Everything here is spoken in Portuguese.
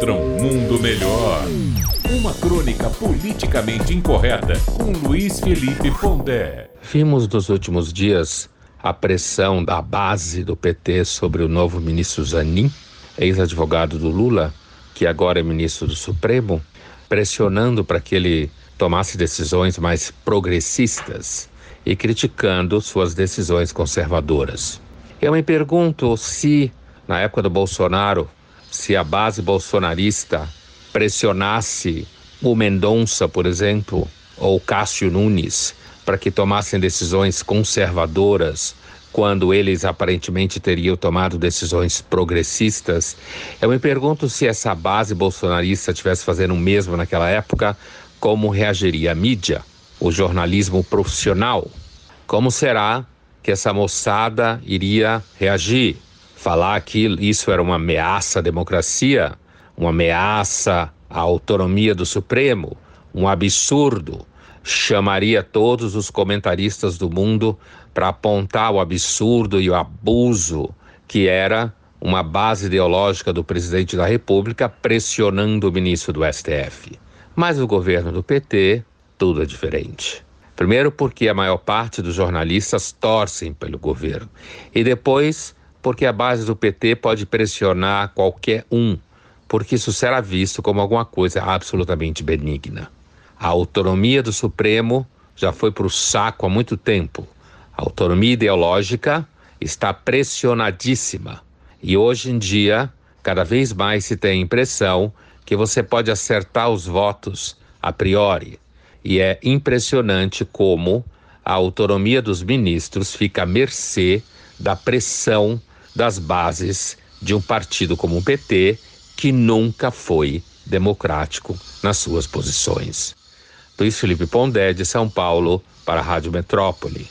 contra um mundo melhor. Uma crônica politicamente incorreta com Luiz Felipe Pondé. Vimos nos últimos dias a pressão da base do PT sobre o novo ministro Zanin, ex-advogado do Lula, que agora é ministro do Supremo, pressionando para que ele tomasse decisões mais progressistas e criticando suas decisões conservadoras. Eu me pergunto se, na época do Bolsonaro, se a base bolsonarista pressionasse o Mendonça, por exemplo, ou Cássio Nunes, para que tomassem decisões conservadoras quando eles aparentemente teriam tomado decisões progressistas. Eu me pergunto se essa base bolsonarista estivesse fazendo o mesmo naquela época, como reagiria a mídia, o jornalismo profissional? Como será que essa moçada iria reagir? Falar que isso era uma ameaça à democracia, uma ameaça à autonomia do Supremo, um absurdo. Chamaria todos os comentaristas do mundo para apontar o absurdo e o abuso que era uma base ideológica do presidente da República pressionando o ministro do STF. Mas o governo do PT, tudo é diferente. Primeiro, porque a maior parte dos jornalistas torcem pelo governo. E depois, porque a base do PT pode pressionar qualquer um, porque isso será visto como alguma coisa absolutamente benigna. A autonomia do Supremo já foi para o saco há muito tempo. A autonomia ideológica está pressionadíssima. E hoje em dia, cada vez mais se tem a impressão que você pode acertar os votos a priori. E é impressionante como a autonomia dos ministros fica à mercê da pressão das bases de um partido como o PT, que nunca foi democrático nas suas posições. Luiz Felipe Pondé, de São Paulo, para a Rádio Metrópole.